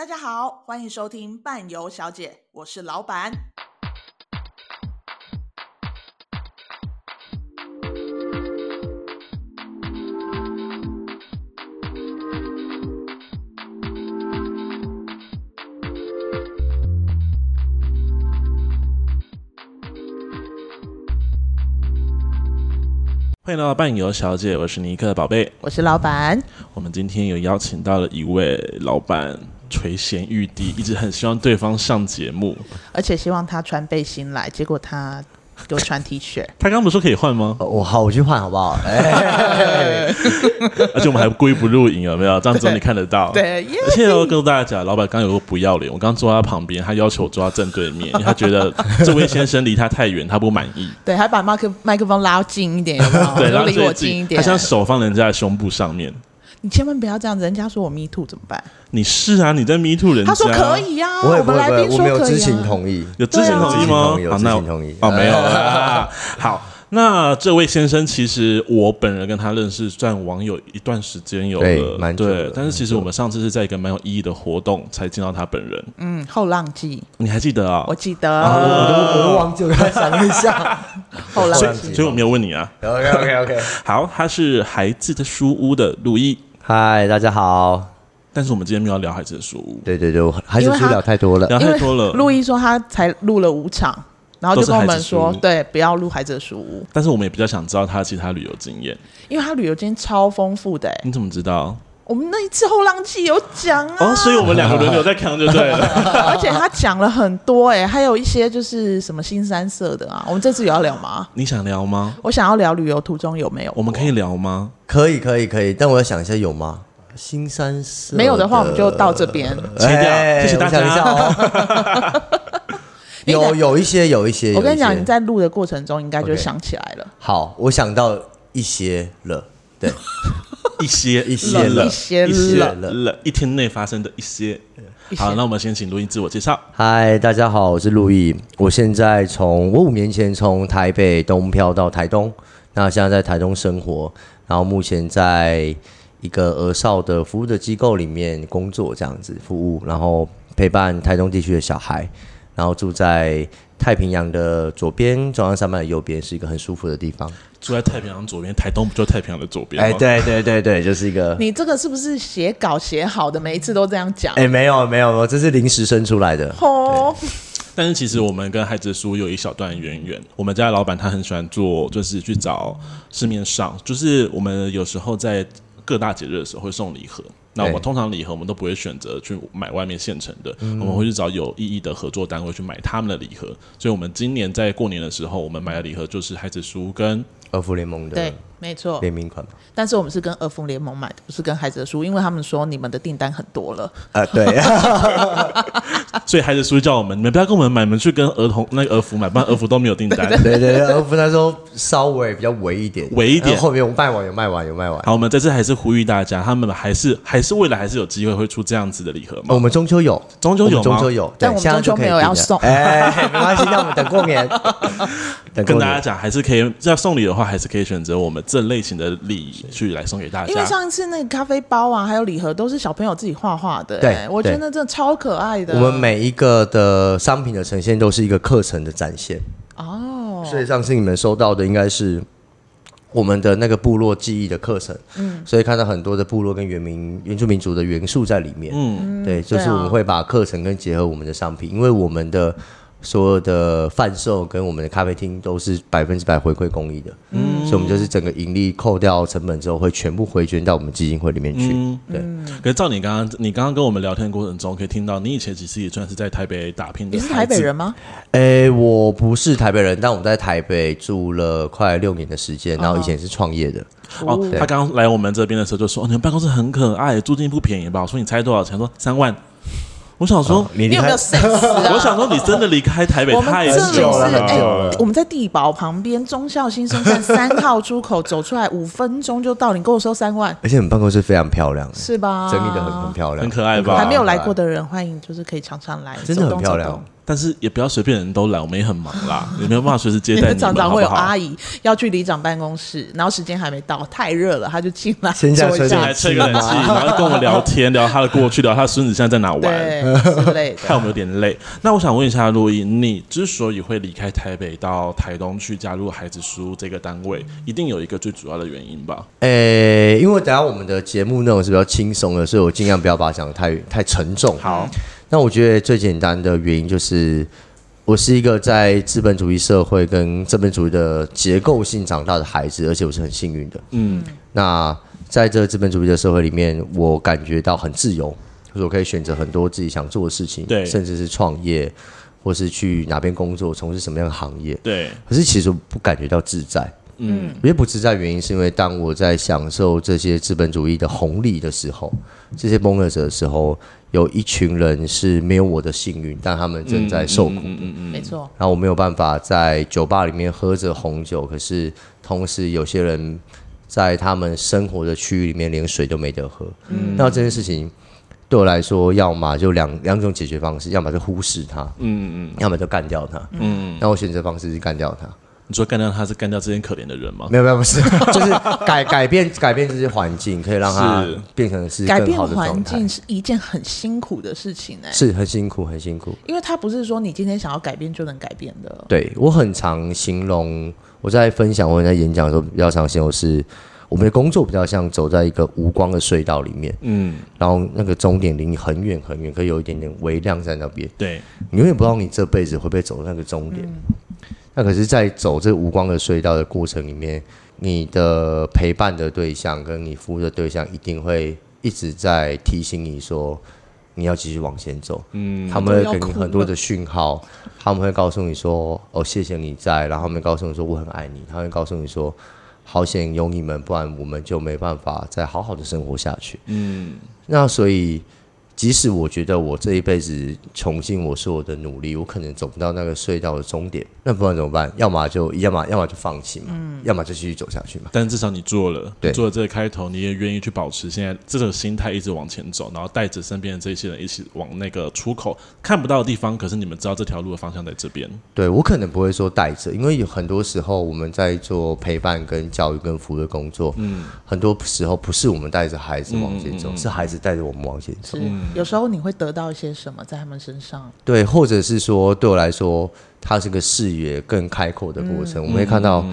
大家好，欢迎收听伴游小姐，我是老板。欢迎来到伴游小姐，我是尼克的宝贝，我是老板。我们今天有邀请到了一位老板。垂涎欲滴，一直很希望对方上节目，而且希望他穿背心来，结果他给我穿 T 恤。他刚刚不是说可以换吗？我好，我去换好不好？而且我们还故意不录影，有没有？这样子你看得到。对，而且我跟大家讲，老板刚有个不要脸，我刚坐在他旁边，他要求我坐他正对面，因为他觉得这位先生离他太远，他不满意。对，还把麦克麦克风拉近一点，有没有？对，然后离我近一点。他像手放人家的胸部上面。你千万不要这样子，人家说我 me too 怎么办？你是啊，你在 me too 人家。他说可以呀、啊，我们来宾说可以、啊、我没有知情同意，有知情同意吗？啊、有知情同意。哦，没有啊。好，那这位先生其实我本人跟他认识算网友一段时间有了，对，蛮久对。但是其实我们上次是在一个蛮有意义的活动才见到他本人。嗯，后浪记，你还记得啊？我记得，啊、我都我都忘记了，想一下。后浪记所，所以我没有问你啊。OK OK OK。好，他是孩子的书屋的路易。嗨，大家好。但是我们今天没有聊孩子的书屋。对对对，孩子书聊太多了，聊太多了。陆毅说他才录了五场，然后就跟我们说，对，不要录孩子的书屋。但是我们也比较想知道他其他旅游经验，因为他旅游经验超丰富的。你怎么知道？我们那一次后浪季有讲啊。哦，所以我们两个轮流在扛就对了。而且他讲了很多哎，还有一些就是什么新三色的啊。我们这次有要聊吗？你想聊吗？我想要聊旅游途中有没有。我们可以聊吗？可以，可以，可以。但我要想一下，有吗？新三色没有的话，我们就到这边切掉。谢谢大家。一下哦、有有一些，有一些。我跟你讲，你在录的过程中，应该就想起来了。Okay. 好，我想到一些了。对，一些一些了，一些了了，一天内发生的一些。好，那我们先请录音自我介绍。嗨，大家好，我是陆毅。我现在从我五年前从台北东漂到台东，那现在在台东生活，然后目前在一个儿少的服务的机构里面工作，这样子服务，然后陪伴台东地区的小孩，然后住在太平洋的左边，中央山脉的右边，是一个很舒服的地方。住在太平洋左边，台东不就太平洋的左边吗？哎，对对对对，就是一个。你这个是不是写稿写好的？每一次都这样讲？哎，没有没有没有，这是临时生出来的。哦。但是其实我们跟孩子书有一小段渊源。我们家的老板他很喜欢做，就是去找市面上，就是我们有时候在各大节日的时候会送礼盒。那我们通常礼盒我们都不会选择去买外面现成的，我们会去找有意义的合作单位去买他们的礼盒。所以，我们今年在过年的时候，我们买的礼盒就是孩子书跟儿福联盟的。对。没错，联名款，但是我们是跟儿福联盟买的，不是跟孩子的书，因为他们说你们的订单很多了。呃，对，所以孩子书叫我们，你们不要跟我们买，你们去跟儿童那个儿福买，不然儿福都没有订单。对 对对，儿福那时候稍微比较微一点，微一点，后面我们卖完，有卖完，有卖完。好，我们这次还是呼吁大家，他们还是还是未来还是有机会会出这样子的礼盒吗？我们中秋有，中秋有，中秋有，但我们中秋没有要送。哎，没关系，让我们等过年。跟大家讲，还是可以要送礼的话，还是可以选择我们这类型的。礼去来送给大家，因为上一次那个咖啡包啊，还有礼盒都是小朋友自己画画的，对，我觉得真的超可爱的。我们每一个的商品的呈现都是一个课程的展现哦，所以上次你们收到的应该是我们的那个部落记忆的课程，嗯，所以看到很多的部落跟原民原住民族的元素在里面，嗯，对，就是我们会把课程跟结合我们的商品，因为我们的。所有的贩售跟我们的咖啡厅都是百分之百回馈公益的，嗯，所以我们就是整个盈利扣掉成本之后，会全部回捐到我们基金会里面去。嗯、对。可是照你刚刚，你刚刚跟我们聊天过程中，可以听到你以前其实也算是在台北打拼的。你是台北人吗？诶、欸，我不是台北人，但我在台北住了快六年的时间，然后以前是创业的。哦，哦他刚刚来我们这边的时候就说：“哦、你们办公室很可爱，租金不便宜吧？”我说：“你猜多少钱？”说：“三万。”我想说，你有没有 sense？我想说，你真的离开台北太久了。哎，我们在地堡旁边，忠孝新生站三号出口走出来五分钟就到。你跟我说三万，而且你们办公室非常漂亮，是吧？整理的很很漂亮，很可爱吧？还没有来过的人，欢迎就是可以常常来，真的很漂亮。但是也不要随便人都来，我们也很忙啦，也没有办法随时接待你们。常常会有阿姨要去里长办公室，然后时间还没到，太热了，他就进来先下车，来吹个冷气，然后跟我们聊天，聊他的过去，聊他孙子现在在哪玩，对，之类的。看我们有点累。那我想问一下洛伊，你之所以会离开台北到台东去加入孩子书这个单位，一定有一个最主要的原因吧？诶、欸，因为等下我们的节目内容是比较轻松的，所以我尽量不要把它讲得太太沉重。好。那我觉得最简单的原因就是，我是一个在资本主义社会跟资本主义的结构性长大的孩子，而且我是很幸运的。嗯，那在这资本主义的社会里面，我感觉到很自由，就是我可以选择很多自己想做的事情，对，甚至是创业，或是去哪边工作，从事什么样的行业，对。可是其实我不感觉到自在。嗯，因为不自在原因是因为当我在享受这些资本主义的红利的时候，这些蒙乐者的时候，有一群人是没有我的幸运，但他们正在受苦的。嗯嗯嗯，没错。然后我没有办法在酒吧里面喝着红酒，可是同时有些人在他们生活的区域里面连水都没得喝。嗯，那这件事情对我来说，要么就两两种解决方式，要么就忽视它，嗯嗯，要么就干掉它，嗯。那我选择方式是干掉他。你说干掉他是干掉这些可怜的人吗？没有没有不是，就是改改变改变这些环境，可以让他变成是更好的状态。改变环境是一件很辛苦的事情哎，是很辛苦很辛苦，因为他不是说你今天想要改变就能改变的。对，我很常形容，我在分享我在演讲的时候比较常形容是，我们的工作比较像走在一个无光的隧道里面，嗯，然后那个终点离你很远很远，可以有一点点微亮在那边，对，你永远不知道你这辈子会不会走到那个终点。嗯那可是，在走这无光的隧道的过程里面，你的陪伴的对象跟你服务的对象一定会一直在提醒你说，你要继续往前走。嗯，他们会给你很多的讯号，他们会告诉你说，哦，谢谢你在，然后他们告诉你说，我很爱你，他会告诉你说，好险有你们，不然我们就没办法再好好的生活下去。嗯，那所以。即使我觉得我这一辈子穷尽我所有的努力，我可能走不到那个隧道的终点，那不然怎么办？要么就要么要么就放弃嘛，嗯、要么就继续走下去嘛。但至少你做了，对，做了这个开头，你也愿意去保持现在这个心态，一直往前走，然后带着身边的这些人一起往那个出口看不到的地方。可是你们知道这条路的方向在这边。对，我可能不会说带着，因为有很多时候我们在做陪伴、跟教育、跟服务的工作，嗯，很多时候不是我们带着孩子往前走，嗯嗯嗯，是孩子带着我们往前走。嗯有时候你会得到一些什么在他们身上？对，或者是说，对我来说，它是个视野更开阔的过程。嗯、我们会看到，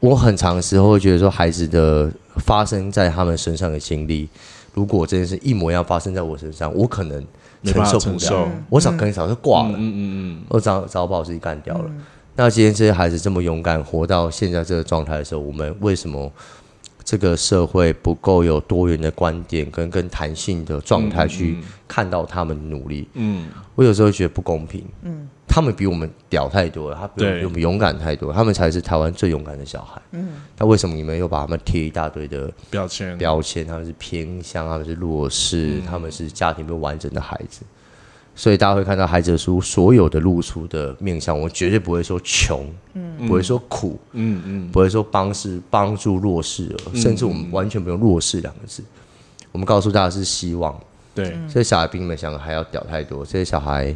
我很长时候会觉得说，孩子的发生在他们身上的经历，如果这件事一模一样发生在我身上，我可能承受不了。我早可能早就挂了。嗯嗯嗯，我早早把我自己干掉了。嗯、那今天这些孩子这么勇敢活到现在这个状态的时候，我们为什么？这个社会不够有多元的观点跟跟弹性的状态去看到他们努力。嗯，我有时候觉得不公平。嗯，他们比我们屌太多了，他比我们勇敢太多，他们才是台湾最勇敢的小孩。嗯，那为什么你们又把他们贴一大堆的标签？标签，他们是偏向，他们是弱势，他们是家庭不完整的孩子。所以大家会看到孩子的书所有的露出的面相，我绝对不会说穷，嗯，不会说苦，嗯嗯，不会说帮是帮助弱势，甚至我们完全不用弱势两个字，我们告诉大家是希望，对，这些小孩比你们想的还要屌太多，这些小孩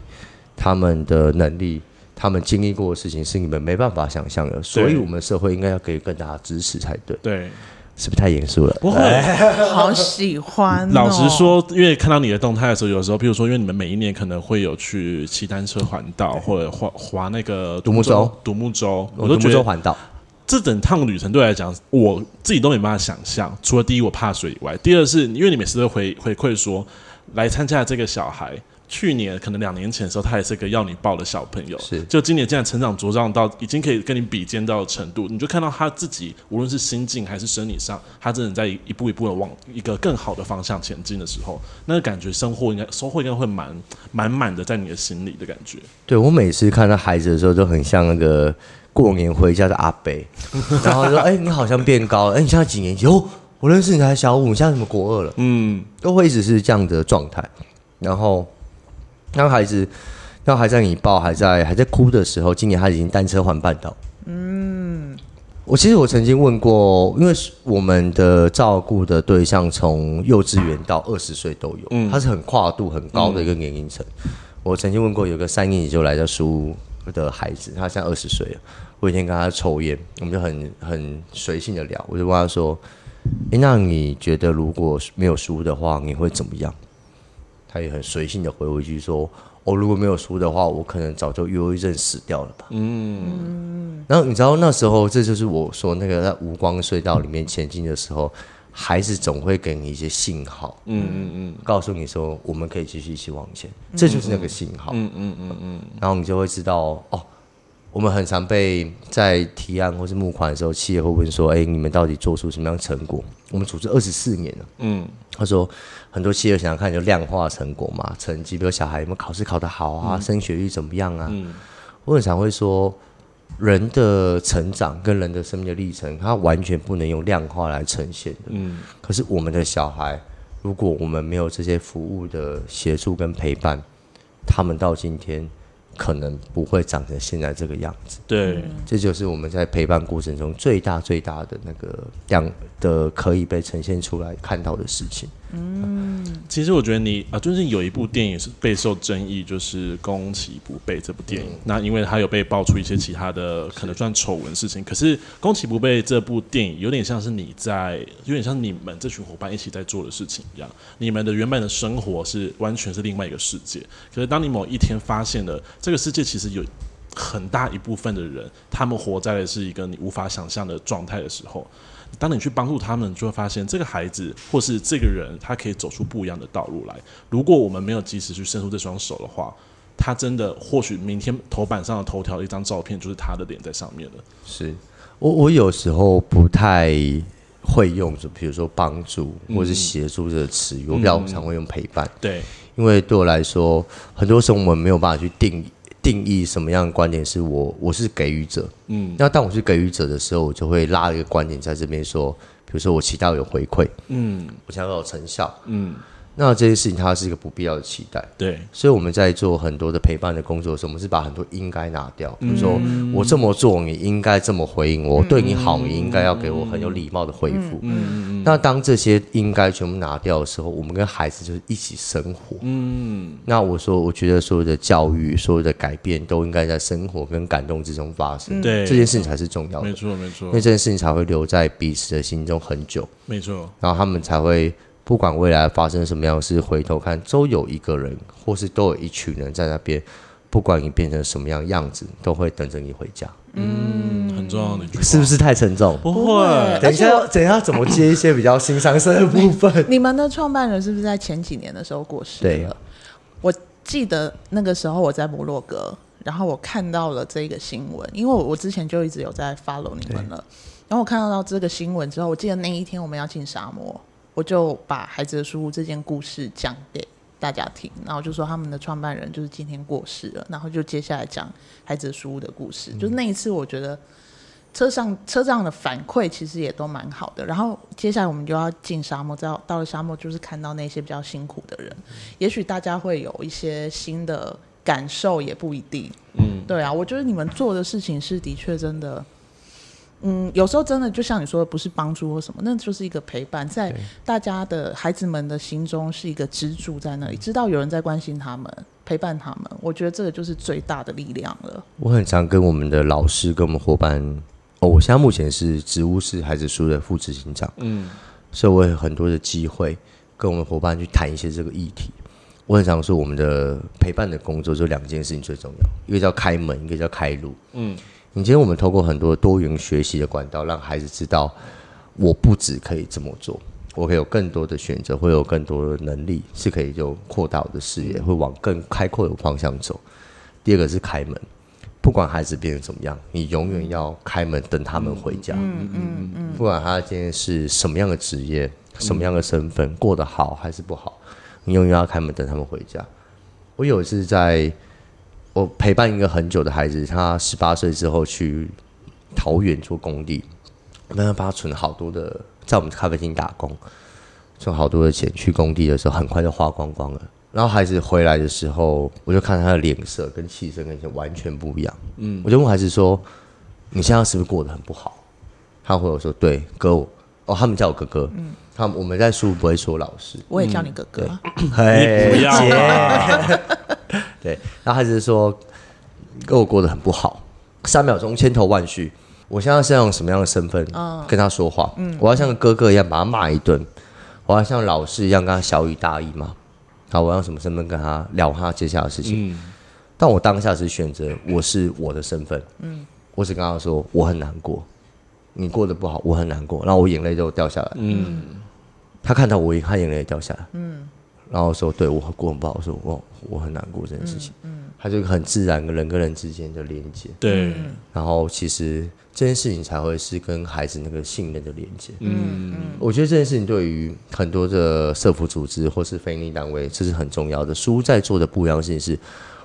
他们的能力，他们经历过的事情是你们没办法想象的，所以我们社会应该要给予更大的支持才对，对。是不是太严肃了？不会，好喜欢、哦。老实说，因为看到你的动态的时候，有时候，比如说，因为你们每一年可能会有去骑单车环岛，或者划划那个独木舟，独木舟，我都觉得环岛这整趟旅程对我来讲，我自己都没办法想象。除了第一，我怕水以外，第二是因为你每次都回回馈说，来参加这个小孩。去年可能两年前的时候，他也是个要你抱的小朋友，是。就今年竟然成长茁壮到已经可以跟你比肩到的程度，你就看到他自己无论是心境还是生理上，他真的在一步一步的往一个更好的方向前进的时候，那个感觉生活应该收获应该会满满满的在你的心里的感觉。对，我每次看到孩子的时候，都很像那个过年回家的阿伯，然后说：“哎、欸，你好像变高了，哎、欸，你现在几年级？哦，我认识你才小五，你现在什么国二了？”嗯，都会一直是这样的状态，然后。当孩子，当还在你抱，还在还在哭的时候，今年他已经单车环半岛。嗯，我其实我曾经问过，因为我们的照顾的对象从幼稚园到二十岁都有，嗯，他是很跨度很高的一个年龄层。嗯、我曾经问过有个三年级就来到书屋的孩子，他现在二十岁了。我一天跟他抽烟，我们就很很随性的聊。我就问他说：“诶，那你觉得如果没有书的话，你会怎么样？”他也很随性的回我一句说：“哦，如果没有书的话，我可能早就忧郁症死掉了吧。”嗯。然后你知道那时候，这就是我说那个在无光隧道里面前进的时候。孩子总会给你一些信号，嗯嗯嗯，告诉你说我们可以继续一起往前，嗯、这就是那个信号，嗯嗯嗯嗯，然后你就会知道哦，我们很常被在提案或是募款的时候，企业会问说，哎，你们到底做出什么样的成果？我们组织二十四年了，嗯，他说很多企业想要看就量化成果嘛，成绩，比如小孩有没有考试考得好啊，嗯、升学率怎么样啊？嗯、我很常会说。人的成长跟人的生命的历程，它完全不能用量化来呈现的。嗯，可是我们的小孩，如果我们没有这些服务的协助跟陪伴，他们到今天可能不会长成现在这个样子。对，这就是我们在陪伴过程中最大最大的那个样的可以被呈现出来看到的事情。嗯，其实我觉得你啊，最近有一部电影是备受争议，就是《攻其不备》这部电影。嗯、那因为它有被爆出一些其他的可能算丑闻事情，是，可是《攻其不备》这部电影有点像是你在，有点像你们这群伙伴一起在做的事情一样。你们的原本的生活是完全是另外一个世界，可是当你某一天发现了这个世界其实有很大一部分的人，他们活在的是一个你无法想象的状态的时候。当你去帮助他们，就会发现这个孩子或是这个人，他可以走出不一样的道路来。如果我们没有及时去伸出这双手的话，他真的或许明天头版上的头条的一张照片就是他的脸在上面了。是我，我有时候不太会用，就比如说帮助或是协助这个词语，嗯、我比较常会用陪伴。对，因为对我来说，很多时候我们没有办法去定义。定义什么样的观点是我，我是给予者，嗯，那当我是给予者的时候，我就会拉一个观点在这边说，比如说我期待有回馈，嗯，我想要有成效，嗯。那这些事情它是一个不必要的期待，对，所以我们在做很多的陪伴的工作的时候，我们是把很多应该拿掉，比如说我这么做，你应该这么回应我，对你好，你应该要给我很有礼貌的回复。嗯，那当这些应该全部拿掉的时候，我们跟孩子就是一起生活。嗯，那我说，我觉得所有的教育，所有的改变，都应该在生活跟感动之中发生。对，这件事情才是重要的。没错，没错，因为这件事情才会留在彼此的心中很久。没错，然后他们才会。不管未来发生什么样的事，回头看都有一个人，或是都有一群人在那边。不管你变成什么样样子，都会等着你回家。嗯，很重要的一句话，是不是太沉重？不会。等一下，等一下怎么接一些比较新三色的部分？你们的创办人是不是在前几年的时候过世了？对。我记得那个时候我在摩洛哥，然后我看到了这个新闻，因为我我之前就一直有在 follow 你们了。然后我看到到这个新闻之后，我记得那一天我们要进沙漠。我就把孩子的书屋这件故事讲给大家听，然后就说他们的创办人就是今天过世了，然后就接下来讲孩子的书屋的故事。嗯、就那一次，我觉得车上车上的反馈其实也都蛮好的。然后接下来我们就要进沙漠，到到了沙漠就是看到那些比较辛苦的人，嗯、也许大家会有一些新的感受，也不一定。嗯，对啊，我觉得你们做的事情是的确真的。嗯，有时候真的就像你说的，不是帮助或什么，那就是一个陪伴，在大家的孩子们的心中是一个支柱在那里，知道有人在关心他们，陪伴他们。我觉得这个就是最大的力量了。我很常跟我们的老师、跟我们伙伴，哦，我现在目前是植物是孩子书的副执行长，嗯，所以我有很多的机会跟我们伙伴去谈一些这个议题。我很常说，我们的陪伴的工作就两件事情最重要，一个叫开门，一个叫开路，嗯。你今天我们透过很多多元学习的管道，让孩子知道，我不只可以这么做，我可以有更多的选择，会有更多的能力，是可以就扩大我的视野，会往更开阔的方向走。第二个是开门，不管孩子变成怎么样，你永远要开门等他们回家。嗯嗯嗯，不管他今天是什么样的职业，什么样的身份，过得好还是不好，你永远要开门等他们回家。我有一次在。我陪伴一个很久的孩子，他十八岁之后去桃园做工地，我帮他帮他存好多的，在我们咖啡厅打工，存好多的钱。去工地的时候，很快就花光光了。然后孩子回来的时候，我就看他的脸色跟气色跟以前完全不一样。嗯，我就问孩子说：“你现在是不是过得很不好？”他回我说：“对，哥，哦，他们叫我哥哥。嗯，他们我们在书不会说老师，我也叫你哥哥。嘿，不要。对。然后孩子说跟我过得很不好，三秒钟千头万绪。我现在是要用什么样的身份跟他说话？嗯，我要像个哥哥一样把他骂一顿，我要像老师一样跟他小以大义吗？好，我要用什么身份跟他聊他接下来的事情？嗯，但我当下只选择我是我的身份，嗯，我只跟他说我很难过，你过得不好，我很难过，然后我眼泪就掉下来，嗯，他看到我，他眼泪也掉下来，嗯，然后说对我过很不好，我说我我很难过这件事情，嗯，他就很自然跟人跟人之间的连接，对，然后其实。这件事情才会是跟孩子那个信任的连接。嗯嗯，我觉得这件事情对于很多的社福组织或是非营利单位，这是很重要的。书在做的不一样的事情是，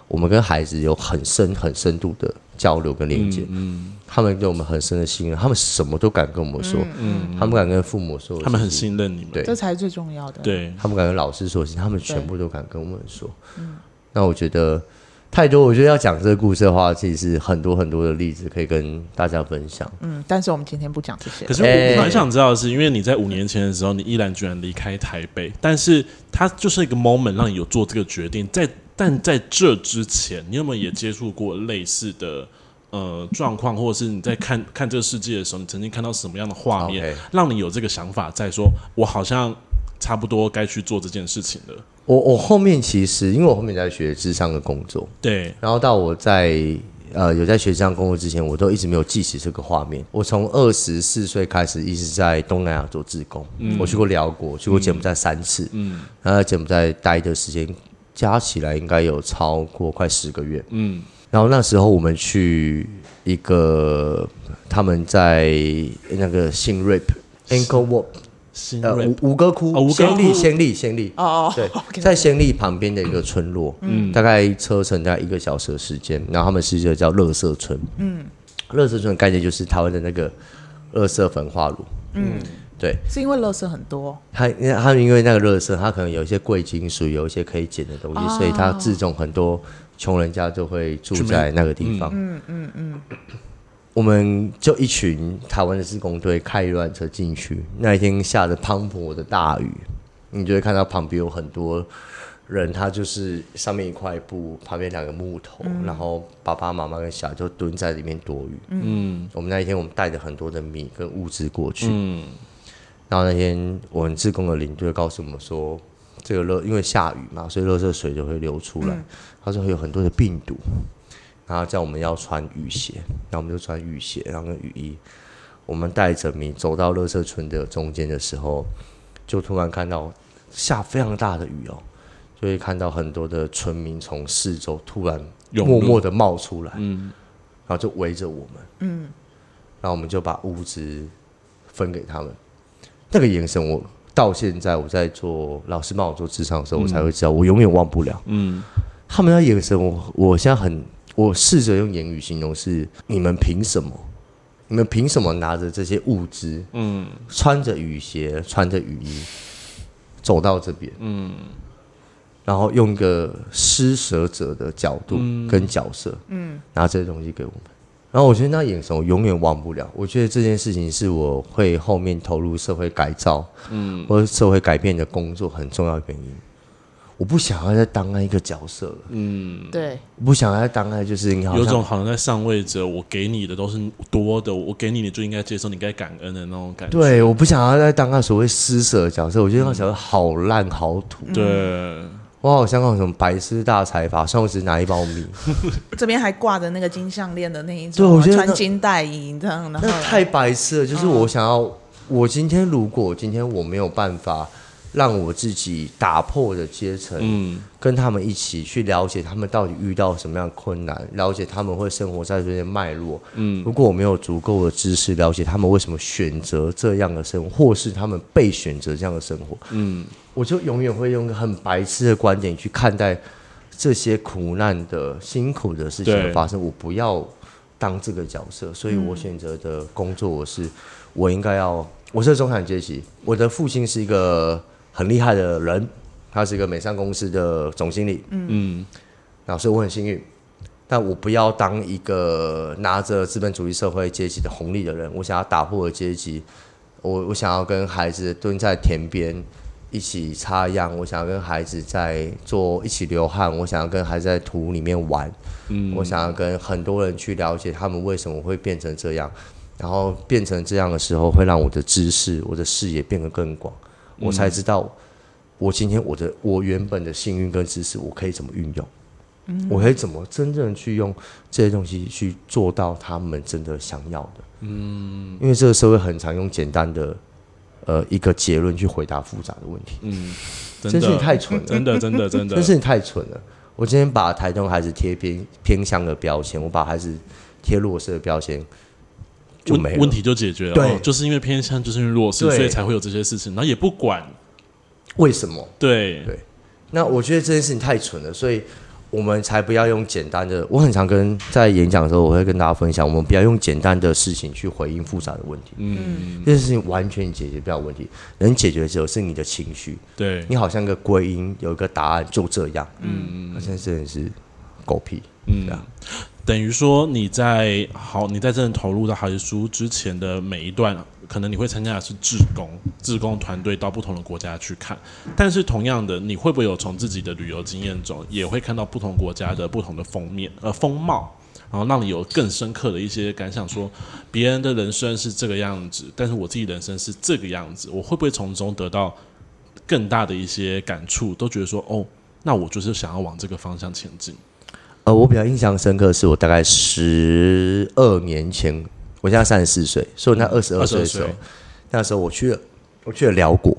我们跟孩子有很深、很深度的交流跟连接。嗯，他们对我们很深的信任，他们什么都敢跟我们说。嗯，他们敢跟父母说，他们很信任你们。对，这才是最重要的。对，他们敢跟老师说，他们全部都敢跟我们说。嗯，那我觉得。太多，我觉得要讲这个故事的话，其实是很多很多的例子可以跟大家分享。嗯，但是我们今天不讲这些。可是我蛮想知道的是，因为你在五年前的时候，你依然居然离开台北，但是它就是一个 moment 让你有做这个决定。在但在这之前，你有没有也接触过类似的呃状况，或者是你在看看这个世界的时候，你曾经看到什么样的画面，让你有这个想法，在说我好像差不多该去做这件事情了？我我后面其实，因为我后面在学智商的工作，对，然后到我在呃有在学咨商工作之前，我都一直没有记起这个画面。我从二十四岁开始一直在东南亚做志工，嗯、我去过辽国，去过柬埔寨三次，嗯，然后在柬埔寨待的时间加起来应该有超过快十个月，嗯，然后那时候我们去一个他们在那个新 Reap ankle Wat 呃，吴吴哥窟，暹粒，暹粒，暹粒，哦哦，对，在暹粒旁边的一个村落，嗯，大概车程大概一个小时的时间，然后他们是一个叫乐色村，嗯，乐色村的概念就是台湾的那个垃圾焚化炉，嗯，对，是因为垃圾很多，他因为他因为那个垃圾，他可能有一些贵金属，有一些可以捡的东西，所以他自种很多穷人家就会住在那个地方，嗯。嗯嗯。我们就一群台湾的施工队开一辆车进去。那一天下着滂沱的大雨，你就会看到旁边有很多人，他就是上面一块布，旁边两个木头，嗯、然后爸爸妈妈跟小孩就蹲在里面躲雨。嗯，我们那一天我们带着很多的米跟物资过去。嗯，然后那天我们自工的领队告诉我们说，这个热因为下雨嘛，所以热色水就会流出来。嗯、他说会有很多的病毒。然后叫我们要穿雨鞋，然后我们就穿雨鞋，然后跟雨衣。我们带着米走到乐色村的中间的时候，就突然看到下非常大的雨哦，就会看到很多的村民从四周突然默默的冒出来，嗯，然后就围着我们，嗯，然后我们就把物资分给他们。那个眼神，我到现在我在做老师帮我做职场的时候，我才会知道，我永远忘不了，嗯，他们的眼神，我我现在很。我试着用言语形容是：你们凭什么？你们凭什么拿着这些物资？嗯，穿着雨鞋，穿着雨衣，走到这边，嗯，然后用一个施舍者的角度跟角色，嗯，拿这些东西给我们。然后我觉得那眼神我永远忘不了。我觉得这件事情是我会后面投入社会改造，嗯，或者社会改变的工作很重要的原因。我不想要再当那一个角色了。嗯，对，我不想要再当那，就是你有种好像在上位者，我给你的都是多的，我给你，你就应该接受，你该感恩的那种感觉。对，我不想要再当那所谓施舍的角色，我觉得那角色好烂好土。对，我好像那种什么白痴大财阀，上次只拿一包米，这边还挂着那个金项链的那一种，对，我觉得穿金戴银这样的，那太白痴了。就是我想要，我今天如果今天我没有办法。让我自己打破的阶层，嗯，跟他们一起去了解他们到底遇到什么样的困难，了解他们会生活在这些脉络，嗯，如果我没有足够的知识，了解他们为什么选择这样的生活，或是他们被选择这样的生活，嗯，我就永远会用一个很白痴的观点去看待这些苦难的辛苦的事情的发生。我不要当这个角色，所以我选择的工作，我是我应该要，我是中产阶级，我的父亲是一个。很厉害的人，他是一个美商公司的总经理。嗯，然后所以我很幸运，但我不要当一个拿着资本主义社会阶级的红利的人。我想要打破的阶级，我我想要跟孩子蹲在田边，一起插秧，我想要跟孩子在做一起流汗，我想要跟孩子在土里面玩，嗯，我想要跟很多人去了解他们为什么会变成这样，然后变成这样的时候，会让我的知识、我的视野变得更广，我才知道我今天我的我原本的幸运跟知识，我可以怎么运用，嗯，我可以怎么真正去用这些东西去做到他们真的想要的，嗯，因为这个社会很常用简单的。呃，一个结论去回答复杂的问题，嗯，真是你太蠢了，真的，真的，真的，真是你太蠢了。我今天把台东孩子贴偏偏乡的标签，我把孩子贴弱势的标签，就没问题就解决了。对、哦，就是因为偏向，就是因为弱势，所以才会有这些事情，然后也不管为什么。对对，那我觉得这件事情太蠢了，所以。我们才不要用简单的。我很常跟在演讲的时候，我会跟大家分享，我们不要用简单的事情去回应复杂的问题。嗯，这件事情完全解决不了问题，能解决的只有是你的情绪。对，你好像个归因，有一个答案，就这样。嗯嗯，那现在真的是狗屁。嗯，等于说你在好，你在真正投入到孩子书之前的每一段。可能你会参加的是志工，志工团队到不同的国家去看，但是同样的，你会不会有从自己的旅游经验中，也会看到不同国家的不同的封面呃风貌，然后让你有更深刻的一些感想，说别人的人生是这个样子，但是我自己人生是这个样子，我会不会从中得到更大的一些感触？都觉得说，哦，那我就是想要往这个方向前进。呃，我比较印象深刻是我大概十二年前。我现在三十四岁，所以那二十二岁的时候，那时候我去了，我去了辽国，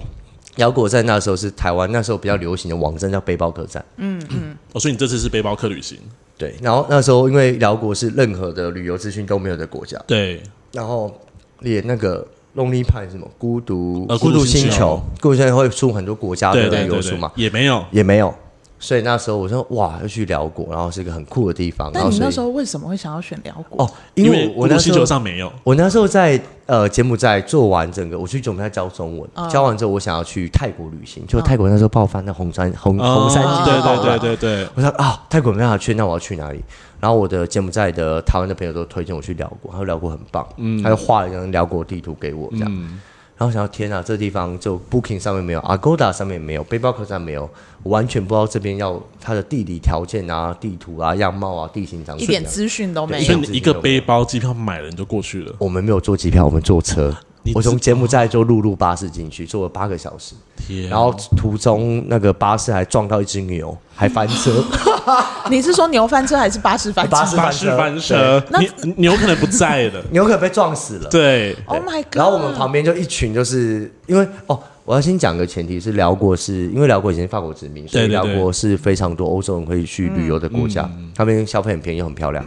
辽国在那时候是台湾那时候比较流行的网站叫背包客栈。嗯嗯。哦，所以你这次是背包客旅行？对。然后那时候因为辽国是任何的旅游资讯都没有的国家。对。然后连那个 Lonely Planet 什么孤独呃孤独星球，孤独星球会出很多国家的旅游书嘛？也没有，也没有。所以那时候我说哇，要去寮国，然后是一个很酷的地方。但你那时候为什么会想要选寮国？哦，因为我那时候上没有。我那时候在呃柬埔寨做完整个，我去柬埔寨教中文，哦、教完之后我想要去泰国旅行，就泰国那时候爆发那红山红、哦、红山军，对对对对对。我说啊，泰国没办法去，那我要去哪里？然后我的柬埔寨的台湾的朋友都推荐我去寮国，他说寮国很棒，嗯，他就画了一张寮国地图给我，这样。嗯然后想到天啊，这地方就 Booking 上面没有，Agoda 上面没有，背包客栈没有，我完全不知道这边要它的地理条件啊、地图啊、样貌啊、地形长什么样，一点资讯都没有。所以你一个背包机票买了你就过去了。我们没有坐机票，我们坐车。我从柬埔寨坐陆路巴士进去，坐了八个小时。天、啊！然后途中那个巴士还撞到一只牛，还翻车。你是说牛翻车还是巴士翻车？巴士翻车。翻车。那牛可能不在了，牛可能被撞死了。对。Oh my god！然后我们旁边就一群，就是因为哦，我要先讲个前提是，辽国是因为辽国以前是法国殖民，所以辽国是非常多欧洲人可以去旅游的国家，那边消费很便宜又很漂亮。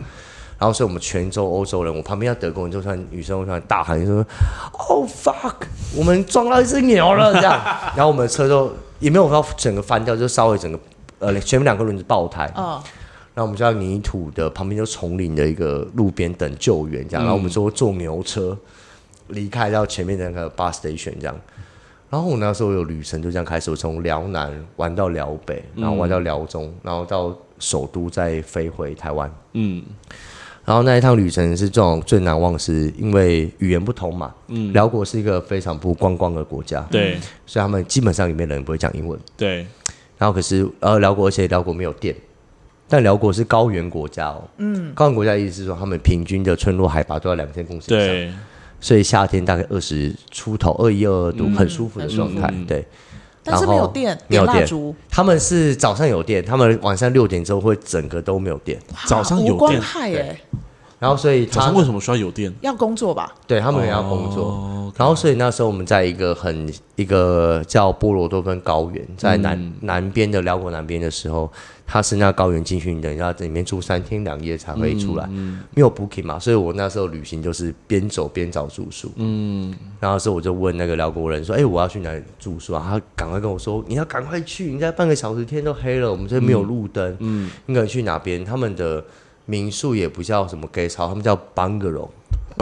然后所以我们泉州欧洲人，我旁边要德国人，就算女生，我突然大喊说：“Oh fuck！我们撞到一只牛了！”这样，然后我们的车就也没有说整个翻掉，就稍微整个呃前面两个轮子爆胎。哦。然后我们就在泥土的旁边，就丛林的一个路边等救援，这样。然后我们说坐牛车离开到前面的那个 bus station，这样。然后我那时候有旅程，就这样开始，我从辽南玩到辽北，然后玩到辽中，然后到首都，再飞回台湾。嗯。然后那一趟旅程是这种最难忘，是因为语言不通嘛。嗯，辽国是一个非常不观光的国家，对，所以他们基本上里面的人不会讲英文。对，然后可是呃，辽国而且辽国没有电，但辽国是高原国家哦。嗯，高原国家意思是说，他们平均的村落海拔都要两千公尺以上，对，所以夏天大概二十出头，二一二二度，很舒服的状态。对，但是没有电，没有电。他们是早上有电，他们晚上六点之后会整个都没有电。早上有电，然后，所以他为什么需要有电？要工作吧？对，他们也要工作。Oh, okay. 然后，所以那时候我们在一个很一个叫波罗多芬高原，在南、嗯、南边的辽国南边的时候，他是那高原进去，你等一下在里面住三天两夜才会出来，嗯、没有 booking 嘛。所以我那时候旅行就是边走边找住宿。嗯，然后所以我就问那个寮国人说：“哎，我要去哪里住宿啊？”他赶快跟我说：“你要赶快去，你在半个小时天都黑了，我们这边没有路灯。嗯，你可能去哪边？他们的。”民宿也不叫什么 guest house，他们叫 bungalow。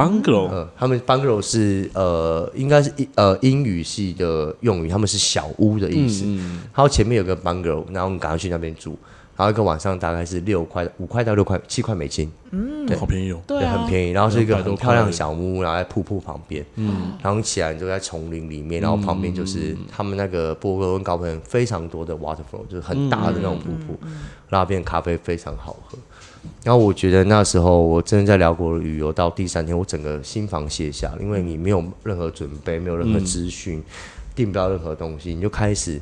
bungalow，嗯，他们 bungalow 是呃，应该是呃英语系的用语，他们是小屋的意思。嗯，然后前面有个 bungalow，然后我们赶快去那边住。然然后一个晚上大概是六块五块到六块七块美金，嗯，对，好便宜哦，对，很便宜。然后是一个很漂亮的小木屋，然后在瀑布旁边，嗯，然后起来你就在丛林里面，然后旁边就是他们那个波哥跟高朋非常多的 waterfall，就是很大的那种瀑布，那边咖啡非常好喝。然后我觉得那时候我真的在辽国旅游到第三天，我整个心房卸下，因为你没有任何准备，没有任何资讯，订不到任何东西，你就开始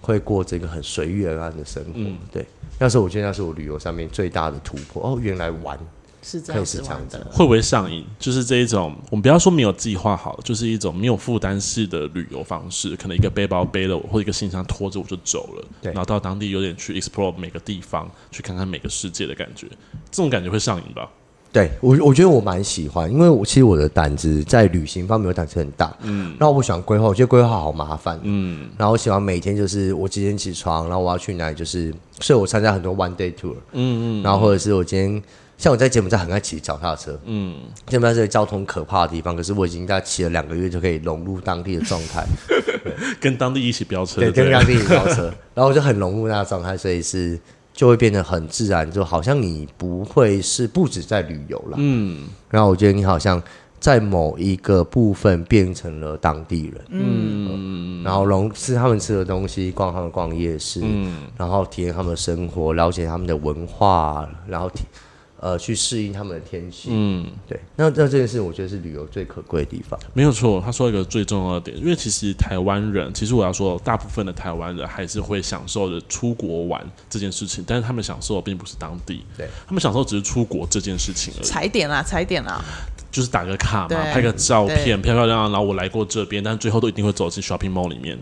会过这个很随遇而安的生活。嗯、对，那时候我觉得那是我旅游上面最大的突破。哦，原来玩。是这样子的，会不会上瘾？就是这一种，我们不要说没有计划好，就是一种没有负担式的旅游方式。可能一个背包背了我，或一个行李箱拖着我就走了，对，然后到当地有点去 explore 每个地方，去看看每个世界的感觉，这种感觉会上瘾吧？对我，我觉得我蛮喜欢，因为我其实我的胆子在旅行方面，我胆子很大，嗯，然后我喜欢规划，我觉得规划好麻烦，嗯，然后我喜欢每天就是我几点起床，然后我要去哪里，就是所以我参加很多 one day tour，嗯嗯，然后或者是我今天。像我在柬埔寨很爱骑脚踏车，嗯，柬埔寨是个交通可怕的地方，可是我已经在骑了两个月就可以融入当地的状态，跟当地一起飙车，对，跟当地一起飙车，然后我就很融入那个状态，所以是就会变得很自然，就好像你不会是不止在旅游了，嗯，然后我觉得你好像在某一个部分变成了当地人，嗯，然后融吃他们吃的东西，逛他们逛夜市，嗯，然后体验他们的生活，了解他们的文化，然后体。呃，去适应他们的天气。嗯，对。那那这件事，我觉得是旅游最可贵的地方。没有错，他说一个最重要的点，因为其实台湾人，其实我要说，大部分的台湾人还是会享受着出国玩这件事情，但是他们享受的并不是当地，对他们享受只是出国这件事情而已。踩点啦，踩点啦，就是打个卡嘛，拍个照片，漂漂亮亮，然后我来过这边，但是最后都一定会走进 shopping mall 里面。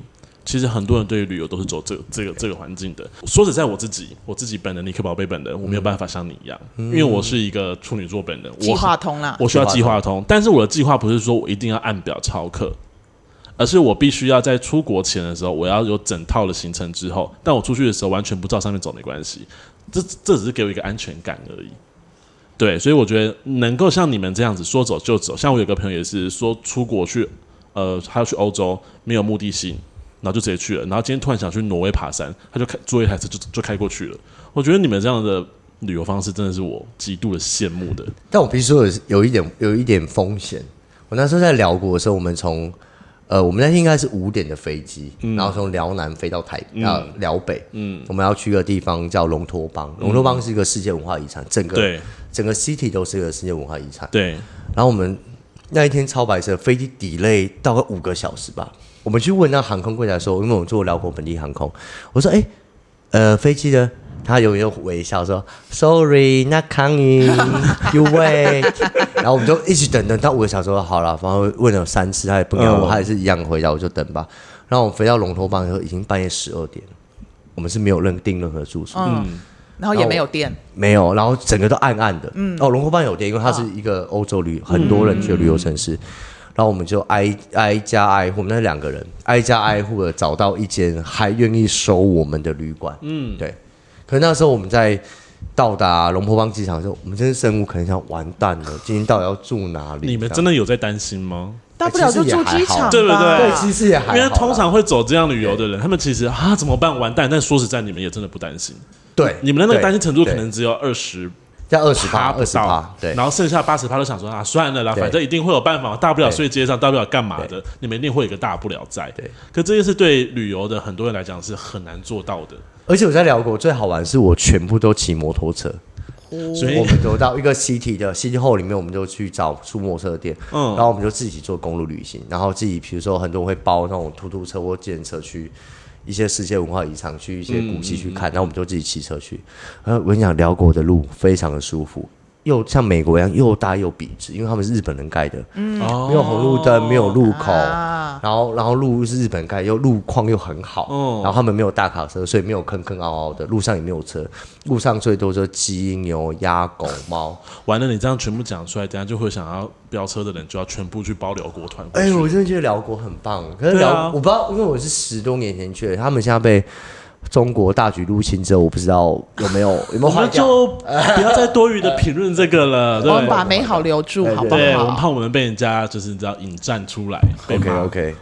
其实很多人对于旅游都是走这个、这个这个环境的。说实在，我自己我自己本人，尼克宝贝本人，我没有办法像你一样，嗯、因为我是一个处女座本人。计划通啦，我需要计划通，但是我的计划不是说我一定要按表操课，而是我必须要在出国前的时候，我要有整套的行程之后，但我出去的时候完全不照上面走没关系，这这只是给我一个安全感而已。对，所以我觉得能够像你们这样子说走就走，像我有个朋友也是说出国去，呃，他要去欧洲，没有目的性。然后就直接去了，然后今天突然想去挪威爬山，他就开坐一台车就就开过去了。我觉得你们这样的旅游方式真的是我极度的羡慕的。但我必须说有有一点有一点风险。我那时候在辽国的时候，我们从呃我们那天应该是五点的飞机，嗯、然后从辽南飞到台啊寮、呃、北，嗯，我们要去一个地方叫龙托邦。龙托邦是一个世界文化遗产，整个对整个 city 都是一个世界文化遗产。对，然后我们那一天超白色，飞机 delay 大概五个小时吧。我们去问那航空柜台说，因为我们坐辽国本地航空，我说：“哎、欸，呃，飞机呢。”他有没有微笑说：“Sorry, not coming. You wait。”然后我们就一直等等到五个小时，说好了，反正问了三次，他也不给我，他还是一样回答，我就等吧。然后我们飞到龙头邦的时候，已经半夜十二点，我们是没有任订任何住宿，嗯，然后也没有电，没有，然后整个都暗暗的，嗯，哦，龙头邦有电，因为它是一个欧洲旅，很多人去的旅游城市。然后我们就挨挨家挨户，我们那两个人挨家挨户的找到一间还愿意收我们的旅馆。嗯，对。可是那时候我们在到达龙坡邦机场的时候，我们真是生无可能想完蛋了，今天到底要住哪里？你们真的有在担心吗？大不了就住机场，对不对？对，其实也还好。因为通常会走这样旅游的人，他们其实啊怎么办？完蛋！但说实在，你们也真的不担心。对，你们的那个担心程度可能只有二十。要二十趴，二十趴，对，然后剩下八十趴都想说啊，算了啦，反正一定会有办法，大不了睡街上，大不了干嘛的，你们一定会有一个大不了在。对，可这件事对旅游的很多人来讲是很难做到的。而且我在辽国最好玩是我全部都骑摩托车，所以？我们走到一个 city 的 city hall 里面，我们就去找出摩托车的店，嗯，然后我们就自己做公路旅行，然后自己比如说很多人会包那种突突车或自行车去。一些世界文化遗产，去一些古迹去看，然后我们就自己骑车去。然后我跟你讲，辽国的路非常的舒服。又像美国一样又大又笔直，因为他们是日本人盖的，嗯，没有红绿灯，没有路口，然后然后路是日本盖，又路况又很好，然后他们没有大卡车，所以没有坑坑凹凹的，路上也没有车，路上最多就是鸡、牛、鸭、狗、猫。完了，你这样全部讲出来，等下就会想要飙车的人就要全部去包辽国团。哎，我真的觉得辽国很棒，可是寮我不知道，因为我是十多年前去的，他们现在被。中国大举入侵之后，我不知道有没有 有没有坏掉。就不要再多余的评论这个了。对，我们把美好留住，好不好？对，我们怕我们被人家就是你知道引战出来。OK OK。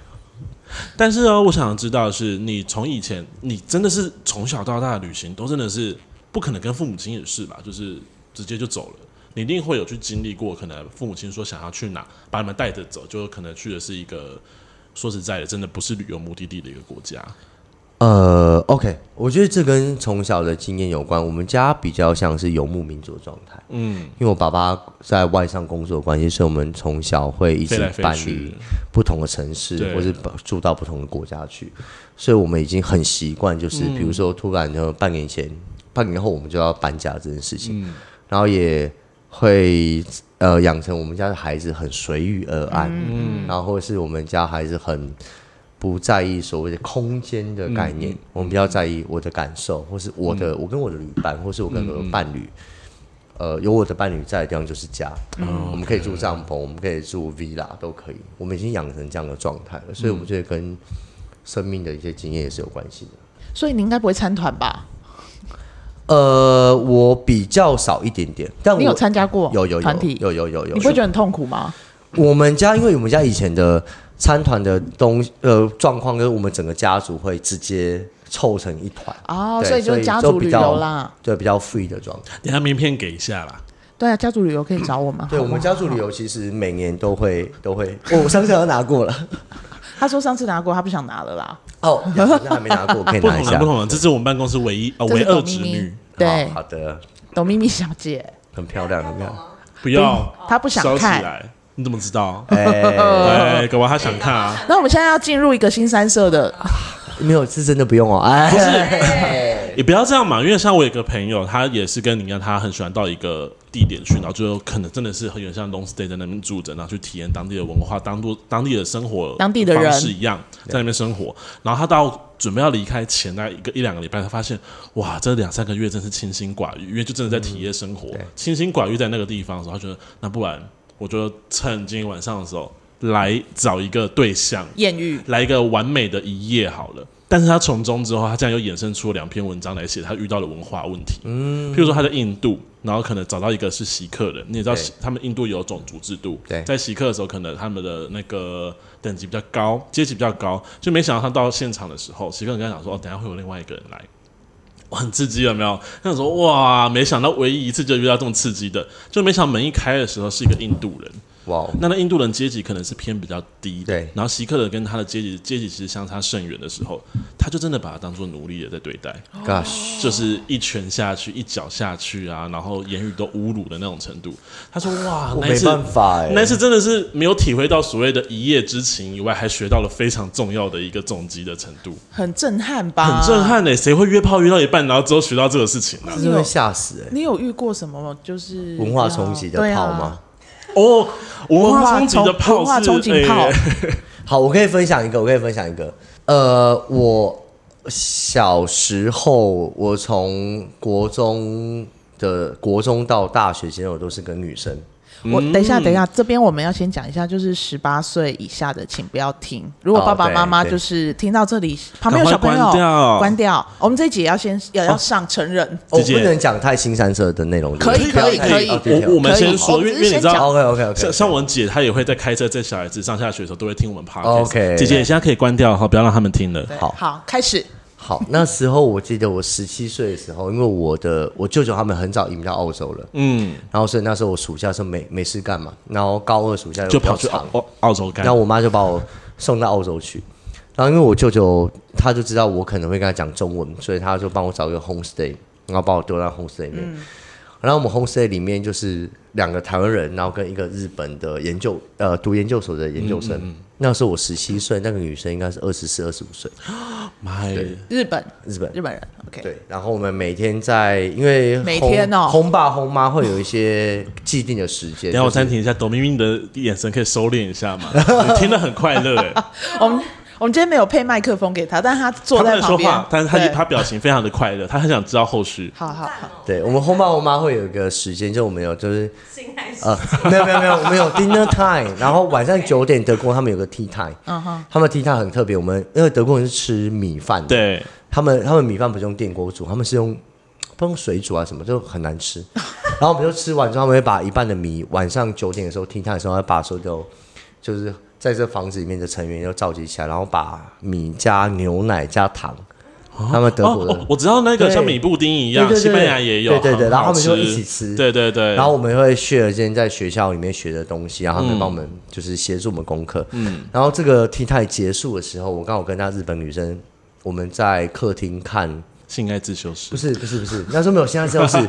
但是呢，我想知道的是，你从以前，你真的是从小到大的旅行都真的是不可能跟父母亲也是吧，就是直接就走了。你一定会有去经历过，可能父母亲说想要去哪，把你们带着走，就可能去的是一个说实在的，真的不是旅游目的地的一个国家。呃，OK，我觉得这跟从小的经验有关。我们家比较像是游牧民族的状态，嗯，因为我爸爸在外商工作的关系，所以我们从小会一直搬离不同的城市，或是住到不同的国家去，所以我们已经很习惯，就是比如说突然就半年前、半年后我们就要搬家这件事情，嗯、然后也。会呃养成我们家的孩子很随遇而安，嗯，然后或是我们家孩子很不在意所谓的空间的概念，嗯、我们比较在意我的感受，或是我的、嗯、我跟我的旅伴，或是我跟我的伴侣，嗯、呃，有我的伴侣在的地方就是家，嗯，我们可以住帐篷，我们可以住 villa 都可以，我们已经养成这样的状态了，所以我觉得跟生命的一些经验也是有关系的。所以你应该不会参团吧？呃，我比较少一点点，但我你有参加过有有团体？有有有有，有，你不会觉得很痛苦吗？我们家因为我们家以前的参团的东呃状况，跟我们整个家族会直接凑成一团哦，所以就家族旅游啦，对，比较 free 的状态。等下名片给一下啦。对啊，家族旅游可以找我们。对，我们家族旅游其实每年都会都会，哦，我上次都拿过了。他说上次拿过，他不想拿了啦。哦，好像还没拿过，可以拿一下。不同的，不同的，这是我们办公室唯一啊，唯二侄女。对，好的。董咪咪小姐，很漂亮，很漂亮。不要，她不想看。你怎么知道？哎，搞不好她想看啊。那我们现在要进入一个新三色的，没有，是真的不用哦。哎，也不要这样嘛，因为像我有个朋友，他也是跟你一样，他很喜欢到一个。地点去，然后就可能真的是很远像 long stay 在那边住着，然后去体验当地的文化，当做当地的生活，当地的人是一样在那边生活。然后他到准备要离开前那一个一两个礼拜，他发现哇，这两三个月真是清心寡欲，因为就真的在体验生活，嗯、清心寡欲在那个地方的时候，他觉得那不然我就趁今天晚上的时候来找一个对象艳遇，来一个完美的一夜好了。但是他从中之后，他竟然又衍生出了两篇文章来写他遇到的文化问题。嗯，譬如说他在印度，然后可能找到一个是锡克人，你也知道他们印度有种族制度。对，在锡克的时候，可能他们的那个等级比较高，阶级比较高，就没想到他到现场的时候，锡克人跟他讲说：“哦，等下会有另外一个人来。”很刺激，有没有？那时候：“哇，没想到唯一一次就遇到这么刺激的，就没想到门一开的时候是一个印度人。”哇，wow, 那那印度人阶级可能是偏比较低的，对。然后锡克人跟他的阶级阶级其实相差甚远的时候，他就真的把他当做奴隶的在对待，Gosh，就是一拳下去，一脚下去啊，然后言语都侮辱的那种程度。他说：“哇，那次没办法哎，那次真的是没有体会到所谓的一夜之情以外，还学到了非常重要的一个总结的程度，很震撼吧？很震撼哎，谁会约炮约到一半，然后之后学到这个事情呢？是会吓死哎！你有遇过什么就是文化冲击的炮吗？哦，文化冲击的炮是，冲击炮。好，我可以分享一个，我可以分享一个。呃，我小时候，我从国中的国中到大学，其实我都是跟女生。我等一下，等一下，这边我们要先讲一下，就是十八岁以下的，请不要听。如果爸爸妈妈就是听到这里，旁边有小朋友，关掉。我们这一集要先要要上成人，我不能讲太新三色的内容。可以，可以，可以。我我们先说，因为你知道，OK OK OK。像像我姐，她也会在开车在小孩子上下学的时候，都会听我们 Podcast。OK，姐姐，你现在可以关掉，好，不要让他们听了。好，好，开始。好，那时候我记得我十七岁的时候，因为我的我舅舅他们很早移民到澳洲了，嗯，然后所以那时候我暑假的时候没没事干嘛，然后高二暑假就跑去澳澳洲干，然后我妈就把我送到澳洲去，然后因为我舅舅他就知道我可能会跟他讲中文，所以他就帮我找一个 homestay，然后把我丢到 homestay 里面，嗯、然后我们 homestay 里面就是两个台湾人，然后跟一个日本的研究呃读研究所的研究生。嗯嗯那时候我十七岁，那个女生应该是二十四、二十五岁。妈呀！日本，日本，日本人。OK。对，然后我们每天在，因为每天哦，轰爸轰妈会有一些既定的时间。等下我暂停一下，董明明的眼神可以收敛一下吗？你听得很快乐哎。我们。我们今天没有配麦克风给他，但是他坐在旁边，说话，但是他对他表情非常的快乐，他很想知道后续。好好好，对我们后妈后妈会有一个时间，就我们有就是呃，没有没有没有，我们有 dinner time，然后晚上九点德国他们有个 tea time，嗯哼，他们 tea time 很特别，我们因为德国人是吃米饭的，对，他们他们米饭不是用电锅煮，他们是用不用水煮啊什么，就很难吃。然后我们就吃完之后，他们会把一半的米晚上九点的时候 tea time 的时候，要把所有就是。在这房子里面的成员又召集起来，然后把米加牛奶加糖他们德国的，我知道那个像米布丁一样，西班牙也有，对对对，然后他们就一起吃，对对对，然后我们会 share 今天在学校里面学的东西，然后他们帮我们就是协助我们功课，嗯，然后这个 tea time 结束的时候，我刚好跟那日本女生，我们在客厅看《性爱自修室》，不是不是不是，那时候没有性爱自修室，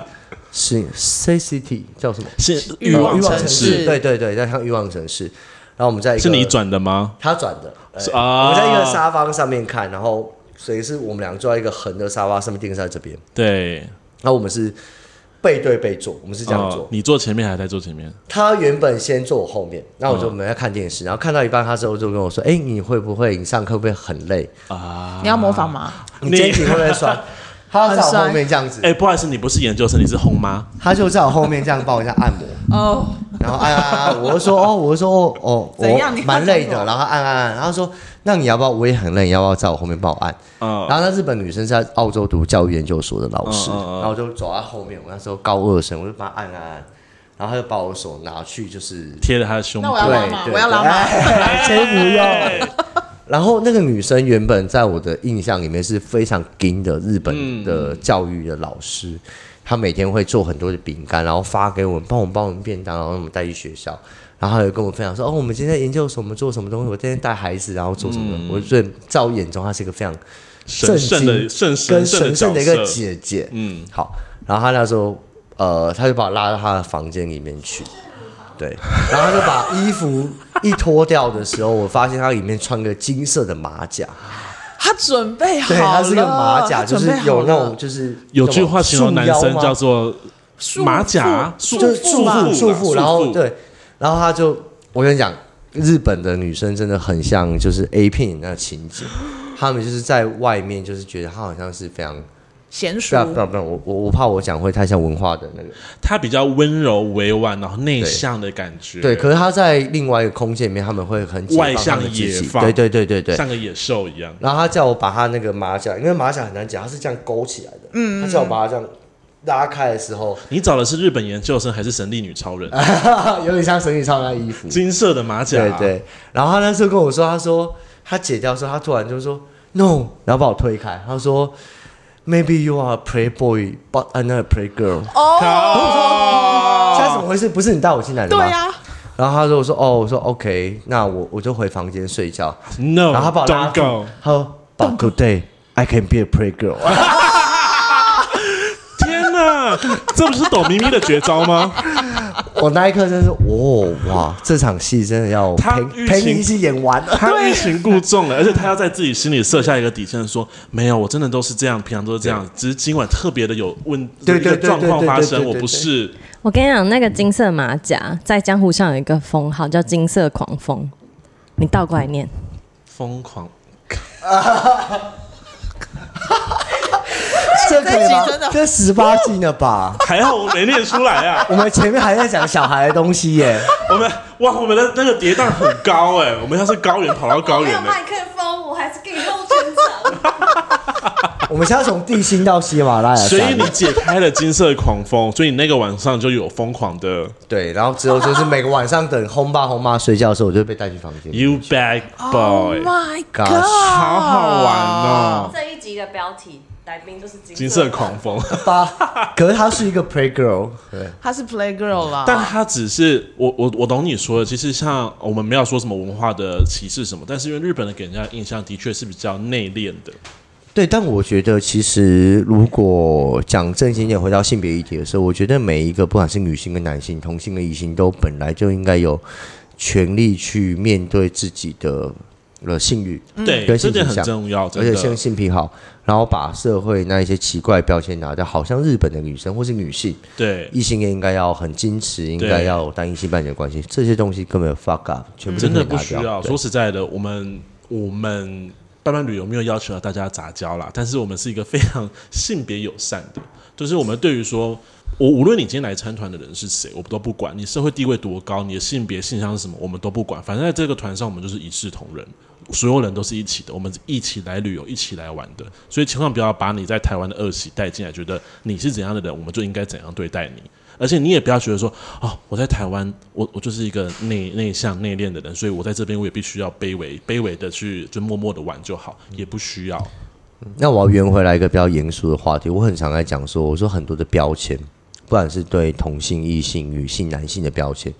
是 C C T 叫什么？是欲望城市，对对对，在看欲望城市，然后我们在是你转的吗？他转的，啊，我们在一个沙发上面看，然后。所以是我们两个坐在一个横的沙发上面，电视在这边。对，然后我们是背对背坐，我们是这样坐。哦、你坐前面还是在坐前面？他原本先坐我后面，然后我就没在看电视，然后看到一半，他之后就跟我说：“哎、欸，你会不会？你上课会不会很累啊？你要模仿吗？你肩颈会不会酸？”他在我后面这样子。哎、欸，不好意思，你不是研究生，你是红妈。他就在我后面这样帮我一下按摩。哦。然后按按按，我就说：“哦，我就说哦哦，我蛮累的。”然后他按按按，然后说。那你要不要？我也很累，你要不要在我后面帮我按？嗯。然后那日本女生是在澳洲读教育研究所的老师，然后就走在后面。我那时候高二生，我就帮他按按按，然后他就把我手拿去，就是贴着他的胸部。那我要拉吗？我要拉吗？先不用。然后那个女生原本在我的印象里面是非常硬的日本的教育的老师，她每天会做很多的饼干，然后发给我们，帮我们帮我们便当，然后我们带去学校。然后她就跟我分享说：“哦，我们今天研究什么，做什么东西？我今天带孩子，然后做什么？嗯、我觉得在我眼中，她是一个非常神圣的、跟神圣的一个姐姐。嗯，好。然后她那时候，呃，她就把我拉到她的房间里面去，对。然后他就把衣服一脱掉的时候，我发现他里面穿个金色的马甲。他准备好了，对，他是个马甲，就是有那种，就是有句话形容男生叫做马甲？束缚，束缚，束缚，然后对。”然后他就，我跟你讲，日本的女生真的很像就是 A 片那个情节，他们就是在外面就是觉得她好像是非常娴熟，不不不，我我我怕我讲会太像文化的那个，他比较温柔委婉，然后内向的感觉。对，对，可是他在另外一个空间里面，他们会很外向野放，对对对对对，像个野兽一样。然后他叫我把他那个马甲，因为马甲很难讲，他是这样勾起来的，嗯，他叫我把它这样。拉开的时候，你找的是日本研究生还是神力女超人？有点像神力超人的衣服，金色的马甲。对对。然后他那时候跟我说，他说他解掉的时候，他突然就说 “no”，然后把我推开。他说：“Maybe you are a playboy, but I'm not a playgirl。”哦。然后我说：“现在怎么回事？不是你带我进来的吗？”对呀。然后他说：“我说哦，我说 OK，那我我就回房间睡觉。”No。然后他把我拉住，他说：“But good day, I can be a playgirl。”这不是抖咪咪的绝招吗？我那一刻真是，哦哇！这场戏真的要陪陪你一起演完了，他 欲擒故纵了，而且他要在自己心里设下一个底线，说没有，我真的都是这样，平常都是这样，只是今晚特别的有问对对状况发生，我不是。我跟你讲，那个金色马甲在江湖上有一个封号叫“金色狂风”，你倒过来念，疯狂。这可以吗？这十八禁了吧？还好我没念出来啊！我们前面还在讲小孩的东西耶。我们哇，我们的那个跌宕很高哎！我们要是高原跑到高原的。没有麦克风，我还是可以露全场。我们现在从地心到喜马拉雅，所以你解开了金色狂风，所以你那个晚上就有疯狂的。对，然后之后就是每个晚上等轰爸轰妈睡觉的时候，我就会被带去房间。You bad boy！Oh my god！好好玩哦！这一集的标题。来宾就是金色狂风，可是他是一个 play girl，对，他是 play girl 啦。但他只是我我我懂你说的，其实像我们没有说什么文化的歧视什么，但是因为日本人给人家的印象的确是比较内敛的。对，但我觉得其实如果讲正经点，回到性别议题的时候，我觉得每一个不管是女性跟男性、同性跟异性，都本来就应该有权利去面对自己的。了性欲，对，跟性倾向很重要，而且性性癖好，然后把社会那一些奇怪标签拿掉，好像日本的女生或是女性，对，异性恋应该要很矜持，应该要单一性伴侣的关系，这些东西根本 fuck up，全部真的不需要。说实在的，我们我们伴伴旅游没有要求大家杂交啦，但是我们是一个非常性别友善的，就是我们对于说。我无论你今天来参团的人是谁，我们都不管你社会地位多高，你的性别性向是什么，我们都不管。反正在这个团上，我们就是一视同仁，所有人都是一起的，我们一起来旅游，一起来玩的。所以千万不要把你在台湾的恶习带进来，觉得你是怎样的人，我们就应该怎样对待你。而且你也不要觉得说，哦，我在台湾，我我就是一个内内向内敛的人，所以我在这边我也必须要卑微卑微的去就默默的玩就好，也不需要。那我要圆回来一个比较严肃的话题，我很常在讲说，我说很多的标签，不管是对同性、异性、女性、男性的标签，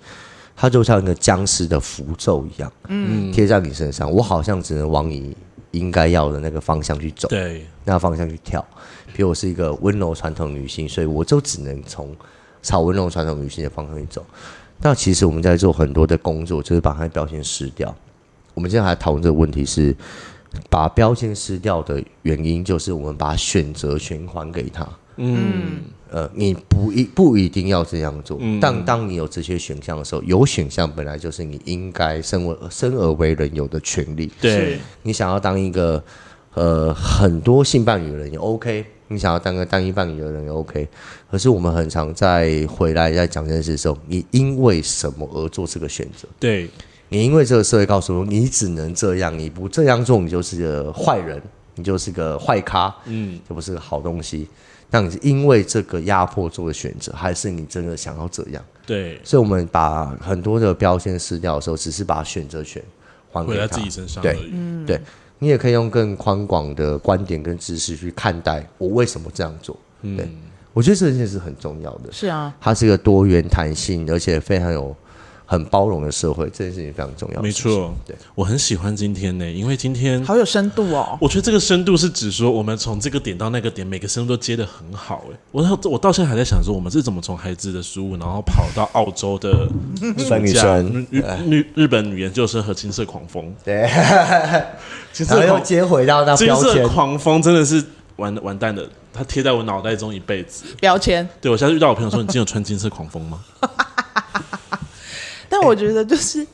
它就像一个僵尸的符咒一样，嗯，贴在你身上，我好像只能往你应该要的那个方向去走，对，那个方向去跳。比如我是一个温柔传统女性，所以我就只能从朝温柔传统女性的方向去走。那其实我们在做很多的工作，就是把它的标签撕掉。我们今天还讨论这个问题是。把标签撕掉的原因，就是我们把选择权还给他。嗯，呃，你不一不一定要这样做，嗯、但当你有这些选项的时候，有选项本来就是你应该生为生而为人有的权利。对，你想要当一个呃很多性伴侣的人也 OK，你想要当个单一伴侣的人也 OK。可是我们很常在回来在讲这件事的时候，你因为什么而做这个选择？对。你因为这个社会告诉我，你只能这样，你不这样做，你就是个坏人，你就是个坏咖，嗯，就不是个好东西。那你是因为这个压迫做的选择，还是你真的想要这样？对，所以我们把很多的标签撕掉的时候，只是把选择权还给他自己身上。对，嗯，对，你也可以用更宽广的观点跟知识去看待我为什么这样做。对，嗯，我觉得这件事是很重要的。是啊，它是一个多元弹性，而且非常有。很包容的社会，这件事情非常重要。没错，对，我很喜欢今天呢，因为今天好有深度哦。我觉得这个深度是指说，我们从这个点到那个点，每个深度都接的很好。哎，我我到现在还在想说，我们是怎么从孩子的书，然后跑到澳洲的酸女生、日日本女研究生和金色狂风。对，然后又接回到那金色狂风，真的是完完蛋了，它贴在我脑袋中一辈子。标签。对，我下次遇到我朋友说，你今天有穿金色狂风吗？但我觉得就是，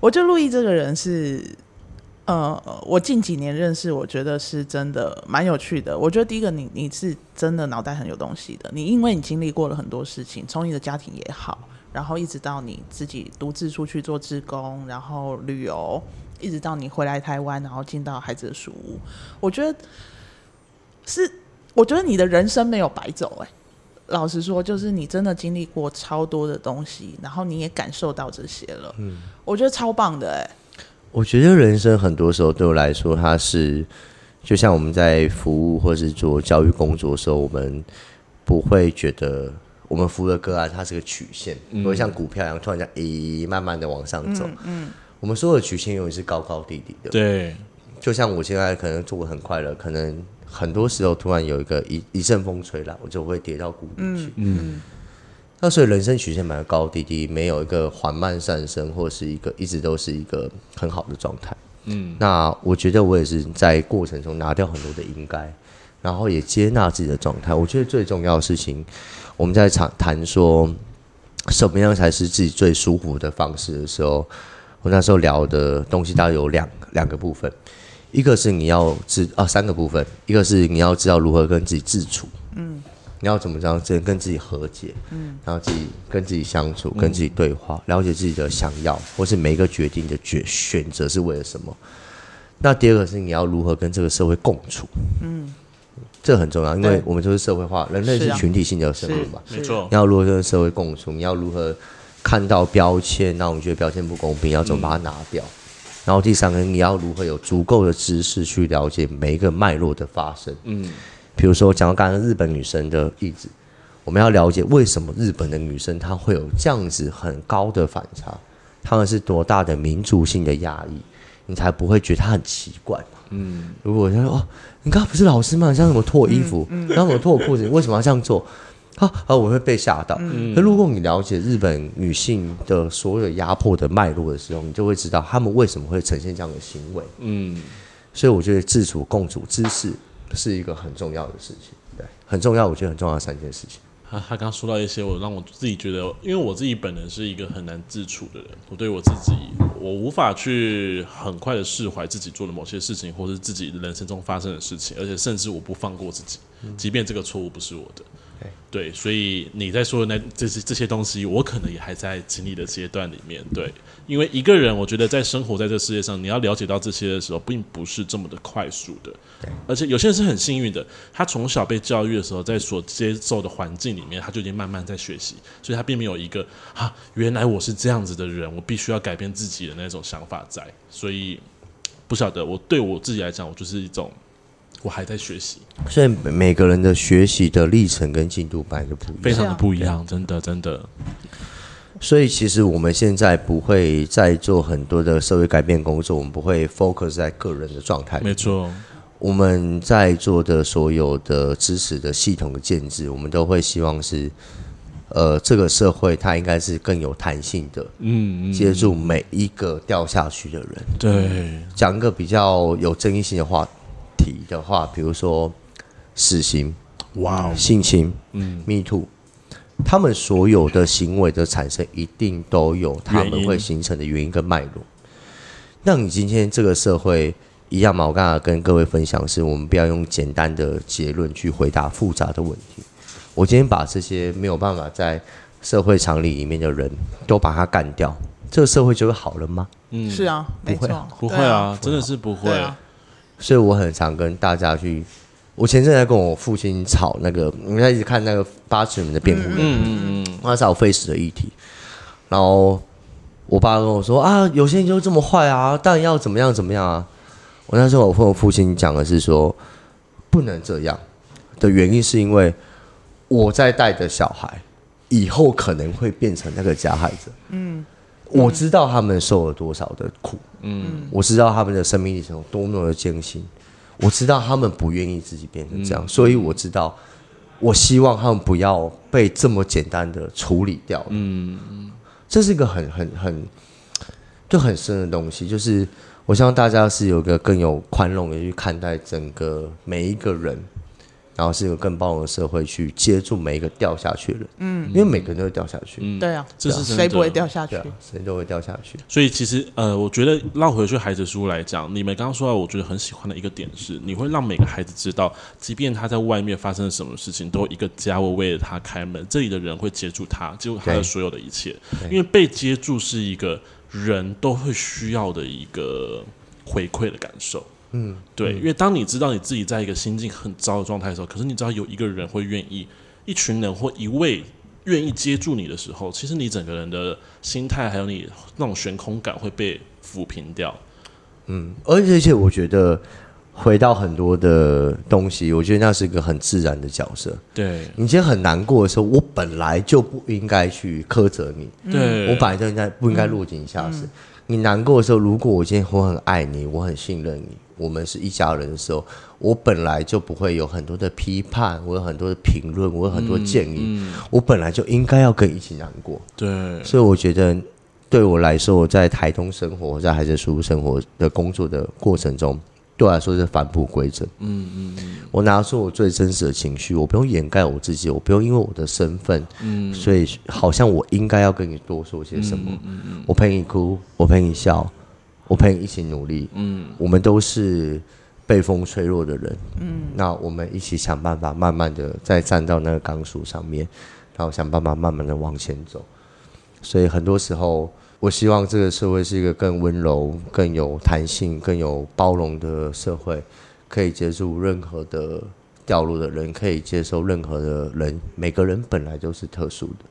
我觉得陆毅这个人是，呃，我近几年认识，我觉得是真的蛮有趣的。我觉得第一个你，你是真的脑袋很有东西的。你因为你经历过了很多事情，从你的家庭也好，然后一直到你自己独自出去做志工，然后旅游，一直到你回来台湾，然后进到孩子的书屋，我觉得是，我觉得你的人生没有白走，欸，哎。老实说，就是你真的经历过超多的东西，然后你也感受到这些了。嗯，我觉得超棒的哎、欸。我觉得人生很多时候对我来说，它是就像我们在服务或是做教育工作的时候，我们不会觉得我们服务的个案它是个曲线，不会、嗯、像股票一样突然间咦慢慢的往上走。嗯，嗯我们所有的曲线永远是高高低低的。对，就像我现在可能做的很快乐，可能。很多时候，突然有一个一一阵风吹来，我就会跌到谷底去。嗯，嗯，那所以人生曲线蛮高高低低，没有一个缓慢上升，或是一个一直都是一个很好的状态。嗯，那我觉得我也是在过程中拿掉很多的应该，然后也接纳自己的状态。我觉得最重要的事情，我们在谈谈说什么样才是自己最舒服的方式的时候，我那时候聊的东西大概有两两个部分。一个是你要知啊，三个部分，一个是你要知道如何跟自己自处，嗯，你要怎么这样跟自己和解，嗯，然后自己跟自己相处，跟自己对话，了解自己的想要，或是每一个决定的决选择是为了什么。那第二个是你要如何跟这个社会共处，嗯，这很重要，因为我们就是社会化，人类是群体性的生物嘛，没错。你要如何跟社会共处？你要如何看到标签？那我们觉得标签不公平，要怎么把它拿掉？然后第三个，你要如何有足够的知识去了解每一个脉络的发生？嗯，比如说讲到刚刚日本女生的例子，我们要了解为什么日本的女生她会有这样子很高的反差，她们是多大的民族性的压抑，你才不会觉得她很奇怪嘛？嗯，如果他说哦，你刚刚不是老师吗？你像什么脱衣服，然后什么脱裤子，你为什么要这样做？啊，啊我会被吓到。那、嗯、如果你了解日本女性的所有压迫的脉络的时候，你就会知道她们为什么会呈现这样的行为。嗯，所以我觉得自主共处知识是一个很重要的事情，对，很重要。我觉得很重要的三件事情。他他刚刚说到一些，我让我自己觉得，因为我自己本人是一个很难自处的人，我对我自己，我无法去很快的释怀自己做的某些事情，或是自己人生中发生的事情，而且甚至我不放过自己，即便这个错误不是我的。对，所以你在说的那这些这些东西，我可能也还在经历的阶段里面。对，因为一个人，我觉得在生活在这世界上，你要了解到这些的时候，并不是这么的快速的。对，而且有些人是很幸运的，他从小被教育的时候，在所接受的环境里面，他就已经慢慢在学习，所以他并没有一个啊，原来我是这样子的人，我必须要改变自己的那种想法在。所以不晓得，我对我自己来讲，我就是一种。我还在学习。所以每个人的学习的历程跟进度本来就不一样，非常的不一样，真的真的。所以其实我们现在不会再做很多的社会改变工作，我们不会 focus 在个人的状态。没错，我们在做的所有的知识的系统的建制，我们都会希望是，呃，这个社会它应该是更有弹性的，嗯，接住每一个掉下去的人。对，讲一个比较有争议性的话题的话，比如说死刑，哇、wow，性侵，嗯，Me Too。他们所有的行为的产生，一定都有他们会形成的原因跟脉络。那你今天这个社会一样吗？我刚才跟各位分享是，我们不要用简单的结论去回答复杂的问题。我今天把这些没有办法在社会常理里面的人都把他干掉，这个社会就会好了吗？嗯，是啊，不会，不会啊，真的是不会。所以我很常跟大家去。我前阵在跟我父亲吵那个，我们在一直看那个八尺门的辩护人，嗯嗯嗯，那是好费时的议题。然后我爸跟我说啊，有些人就这么坏啊，但要怎么样怎么样啊。我那时候我跟我父亲讲的是说，不能这样的原因是因为我在带的小孩以后可能会变成那个加害者。嗯，我知道他们受了多少的苦，嗯，我知道他们的生命历程有多么的艰辛。我知道他们不愿意自己变成这样，嗯，所以我知道，我希望他们不要被这么简单的处理掉。嗯，这是一个很很很就很深的东西，就是我希望大家是有一个更有宽容的去看待整个每一个人。然后是一个更包容的社会去接住每一个掉下去的人，嗯，因为每个人都会掉下去，嗯，对啊，这是谁不会掉下去？谁都会掉下去。所以其实呃，我觉得绕回去孩子书来讲，你们刚刚说到，我觉得很喜欢的一个点是，你会让每个孩子知道，即便他在外面发生了什么事情，都有一个家会为了他开门，这里的人会接住他，接住他的所有的一切，因为被接住是一个人都会需要的一个回馈的感受。嗯，对，因为当你知道你自己在一个心境很糟的状态的时候，可是你知道有一个人会愿意，一群人或一位愿意接住你的时候，其实你整个人的心态还有你那种悬空感会被抚平掉。嗯，而且而且我觉得回到很多的东西，我觉得那是一个很自然的角色。对，你今天很难过的时候，我本来就不应该去苛责你，对，我本来就应该不应该落井下石。嗯嗯你难过的时候，如果我今天我很爱你，我很信任你，我们是一家人的时候，我本来就不会有很多的批判，我有很多的评论，我有很多建议，嗯嗯、我本来就应该要跟你一起难过。对，所以我觉得对我来说，我在台东生活，在孩子书屋生活的工作的过程中。对我来说是返璞归真。嗯嗯嗯，我拿出我最真实的情绪，我不用掩盖我自己，我不用因为我的身份，嗯，所以好像我应该要跟你多说些什么。嗯嗯嗯，我陪你哭，我陪你笑，我陪你一起努力。嗯，我们都是被风吹落的人。嗯，那我们一起想办法，慢慢的再站到那个钢索上面，然后想办法慢慢的往前走。所以很多时候。我希望这个社会是一个更温柔、更有弹性、更有包容的社会，可以接住任何的掉落的人，可以接受任何的人。每个人本来就是特殊的。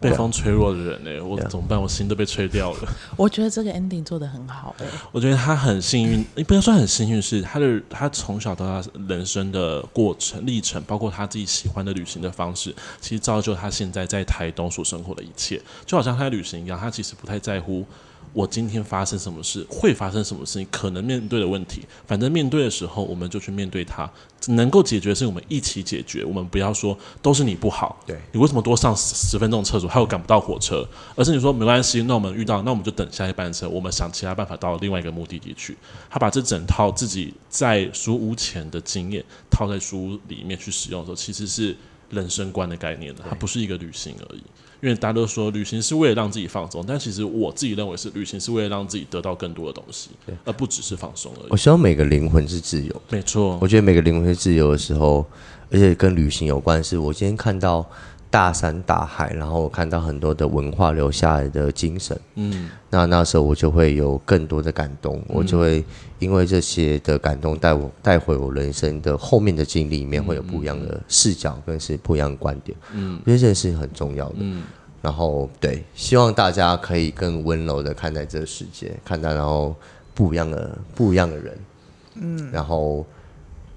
被风吹落的人呢、欸？我怎么办？我心都被吹掉了。我觉得这个 ending 做的很好。我觉得他很幸运，你不要说很幸运，是他的他从小到大人生的过程历程，包括他自己喜欢的旅行的方式，其实造就他现在在台东所生活的一切。就好像他在旅行一样，他其实不太在乎。我今天发生什么事，会发生什么事情，可能面对的问题，反正面对的时候，我们就去面对它。能够解决的是我们一起解决，我们不要说都是你不好，对，你为什么多上十分钟厕所，还有赶不到火车？而是你说没关系，那我们遇到，那我们就等下一班车，我们想其他办法到另外一个目的地去。他把这整套自己在书屋前的经验套在书屋里面去使用的时候，其实是人生观的概念的，它不是一个旅行而已。因为大家都说旅行是为了让自己放松，但其实我自己认为是旅行是为了让自己得到更多的东西，而不只是放松而已。我希望每个灵魂是自由，没错。我觉得每个灵魂是自由的时候，而且跟旅行有关。是我今天看到大山大海，然后我看到很多的文化留下来的精神，嗯，那那时候我就会有更多的感动，我就会因为这些的感动带我带回我人生的后面的经历里面，会有不一样的视角，跟是不一样的观点。嗯，因为这件事情很重要的。嗯。然后，对，希望大家可以更温柔的看待这个世界，看待然后不一样的不一样的人，嗯，然后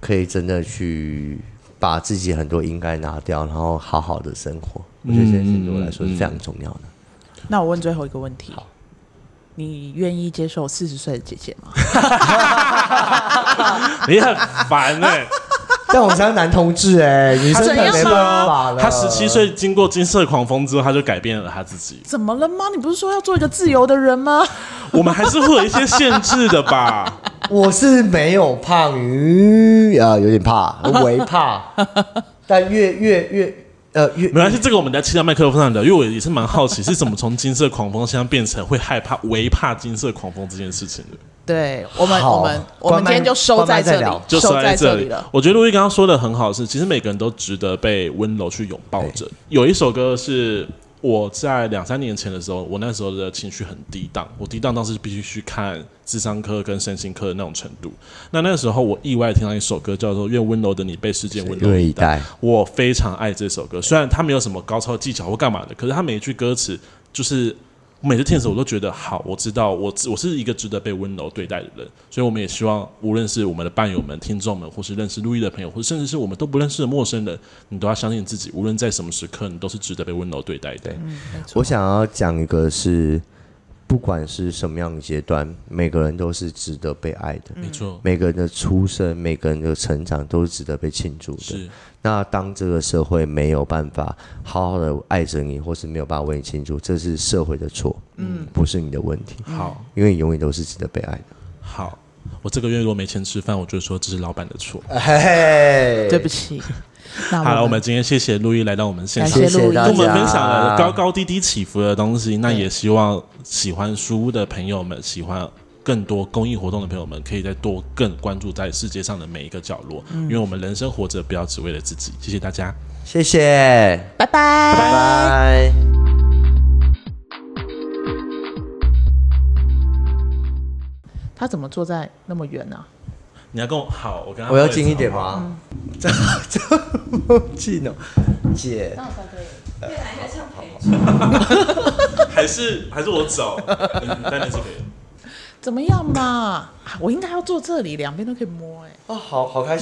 可以真的去把自己很多应该拿掉，然后好好的生活。我觉得这件事情对我来说是非常重要的。那我问最后一个问题：你愿意接受四十岁的姐姐吗？你很烦哎、欸！但我们是男同志哎、欸，女生没办法了。他十七岁经过金色狂风之后，他就改变了他自己。怎么了吗？你不是说要做一个自由的人吗？我们还是会有一些限制的吧。我是没有胖鱼啊，有点怕，微怕。但越越越。呃越，没关系，这个我们在气到麦克风上聊，因为我也是蛮好奇，是怎么从金色狂风现在变成会害怕、唯怕金色狂风这件事情的。对我们，我们，我们今天就收在这里，就收在这里了。我觉得路易刚刚说的很好，是其实每个人都值得被温柔去拥抱着。有一首歌是。我在两三年前的时候，我那时候的情绪很低档，我低档当时必须去看智商科跟身心科的那种程度。那那个时候，我意外听到一首歌，叫做《愿温柔的你被世界温柔以待》，我非常爱这首歌。虽然它没有什么高超技巧或干嘛的，可是它每一句歌词就是。我每次听的时候，我都觉得好，我知道我我是一个值得被温柔对待的人，所以我们也希望，无论是我们的伴友们、听众们，或是认识路易的朋友，或者甚至是我们都不认识的陌生人，你都要相信自己，无论在什么时刻，你都是值得被温柔对待的。嗯，我想要讲一个是，不管是什么样的阶段，每个人都是值得被爱的。没错，每个人的出生，每个人的成长都是值得被庆祝的。是。那当这个社会没有办法好好的爱着你，或是没有办法为你庆祝，这是社会的错，嗯，不是你的问题。好，因为你永远都是值得被爱的。好，我这个月如果没钱吃饭，我就说这是老板的错。嘿嘿，对不起。好了，我们今天谢谢陆毅来到我们现场，跟我们分享了高高低低起伏的东西。那也希望喜欢书屋的朋友们喜欢。更多公益活动的朋友们，可以再多更关注在世界上的每一个角落，嗯、因为我们人生活着，不要只为了自己。谢谢大家，谢谢，拜拜，拜拜。他怎么坐在那么远呢、啊？你要跟我好，我跟他我要近一点吗？这这么近哦，姐，那我才可以，越来越像陪还是 还是我走，你在那这边。怎么样嘛？我应该要坐这里，两边都可以摸哎、欸。哦，好好开心。